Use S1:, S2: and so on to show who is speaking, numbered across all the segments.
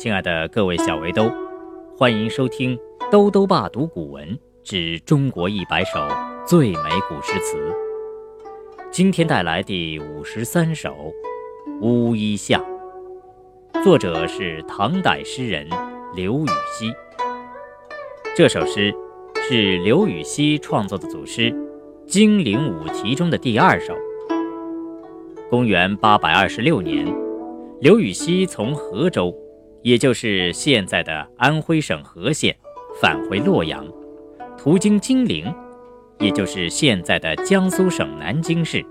S1: 亲爱的各位小围兜，欢迎收听《兜兜爸读古文之中国一百首最美古诗词》。今天带来第五十三首《乌衣巷》，作者是唐代诗人刘禹锡。这首诗是刘禹锡创作的组诗《金陵五题》中的第二首。公元八百二十六年，刘禹锡从河州，也就是现在的安徽省和县，返回洛阳，途经金陵，也就是现在的江苏省南京市，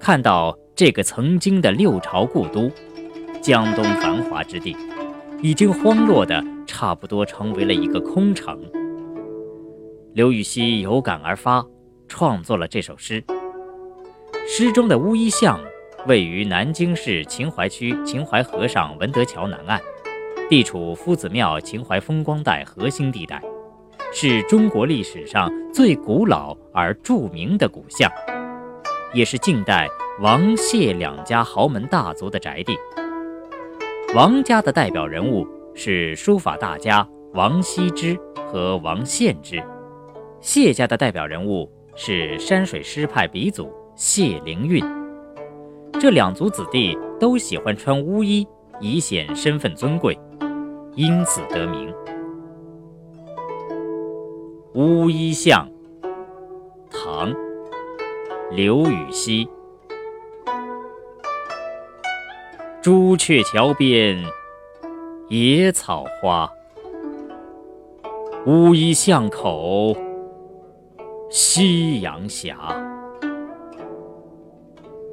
S1: 看到这个曾经的六朝故都，江东繁华之地，已经荒落的差不多成为了一个空城。刘禹锡有感而发，创作了这首诗。诗中的乌衣巷位于南京市秦淮区秦淮河上文德桥南岸，地处夫子庙秦淮风光带核心地带，是中国历史上最古老而著名的古巷，也是近代王谢两家豪门大族的宅地。王家的代表人物是书法大家王羲之和王献之，谢家的代表人物是山水诗派鼻祖。谢灵运，这两族子弟都喜欢穿乌衣，以显身份尊贵，因此得名。乌衣巷，唐·刘禹锡。朱雀桥边野草花，乌衣巷口夕阳斜。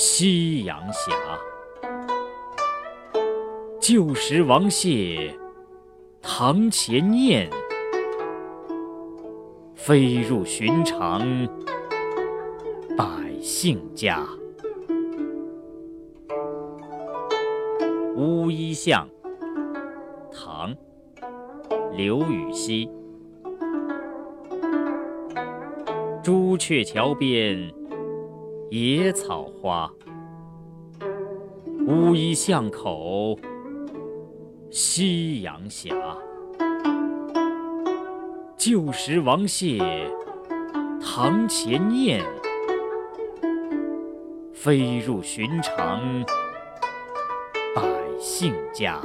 S1: 夕阳斜，旧时王谢堂前燕，飞入寻常百姓家。乌衣巷，唐·刘禹锡。朱雀桥边。野草花，乌衣巷口夕阳斜。旧时王谢堂前燕，飞入寻常百姓家。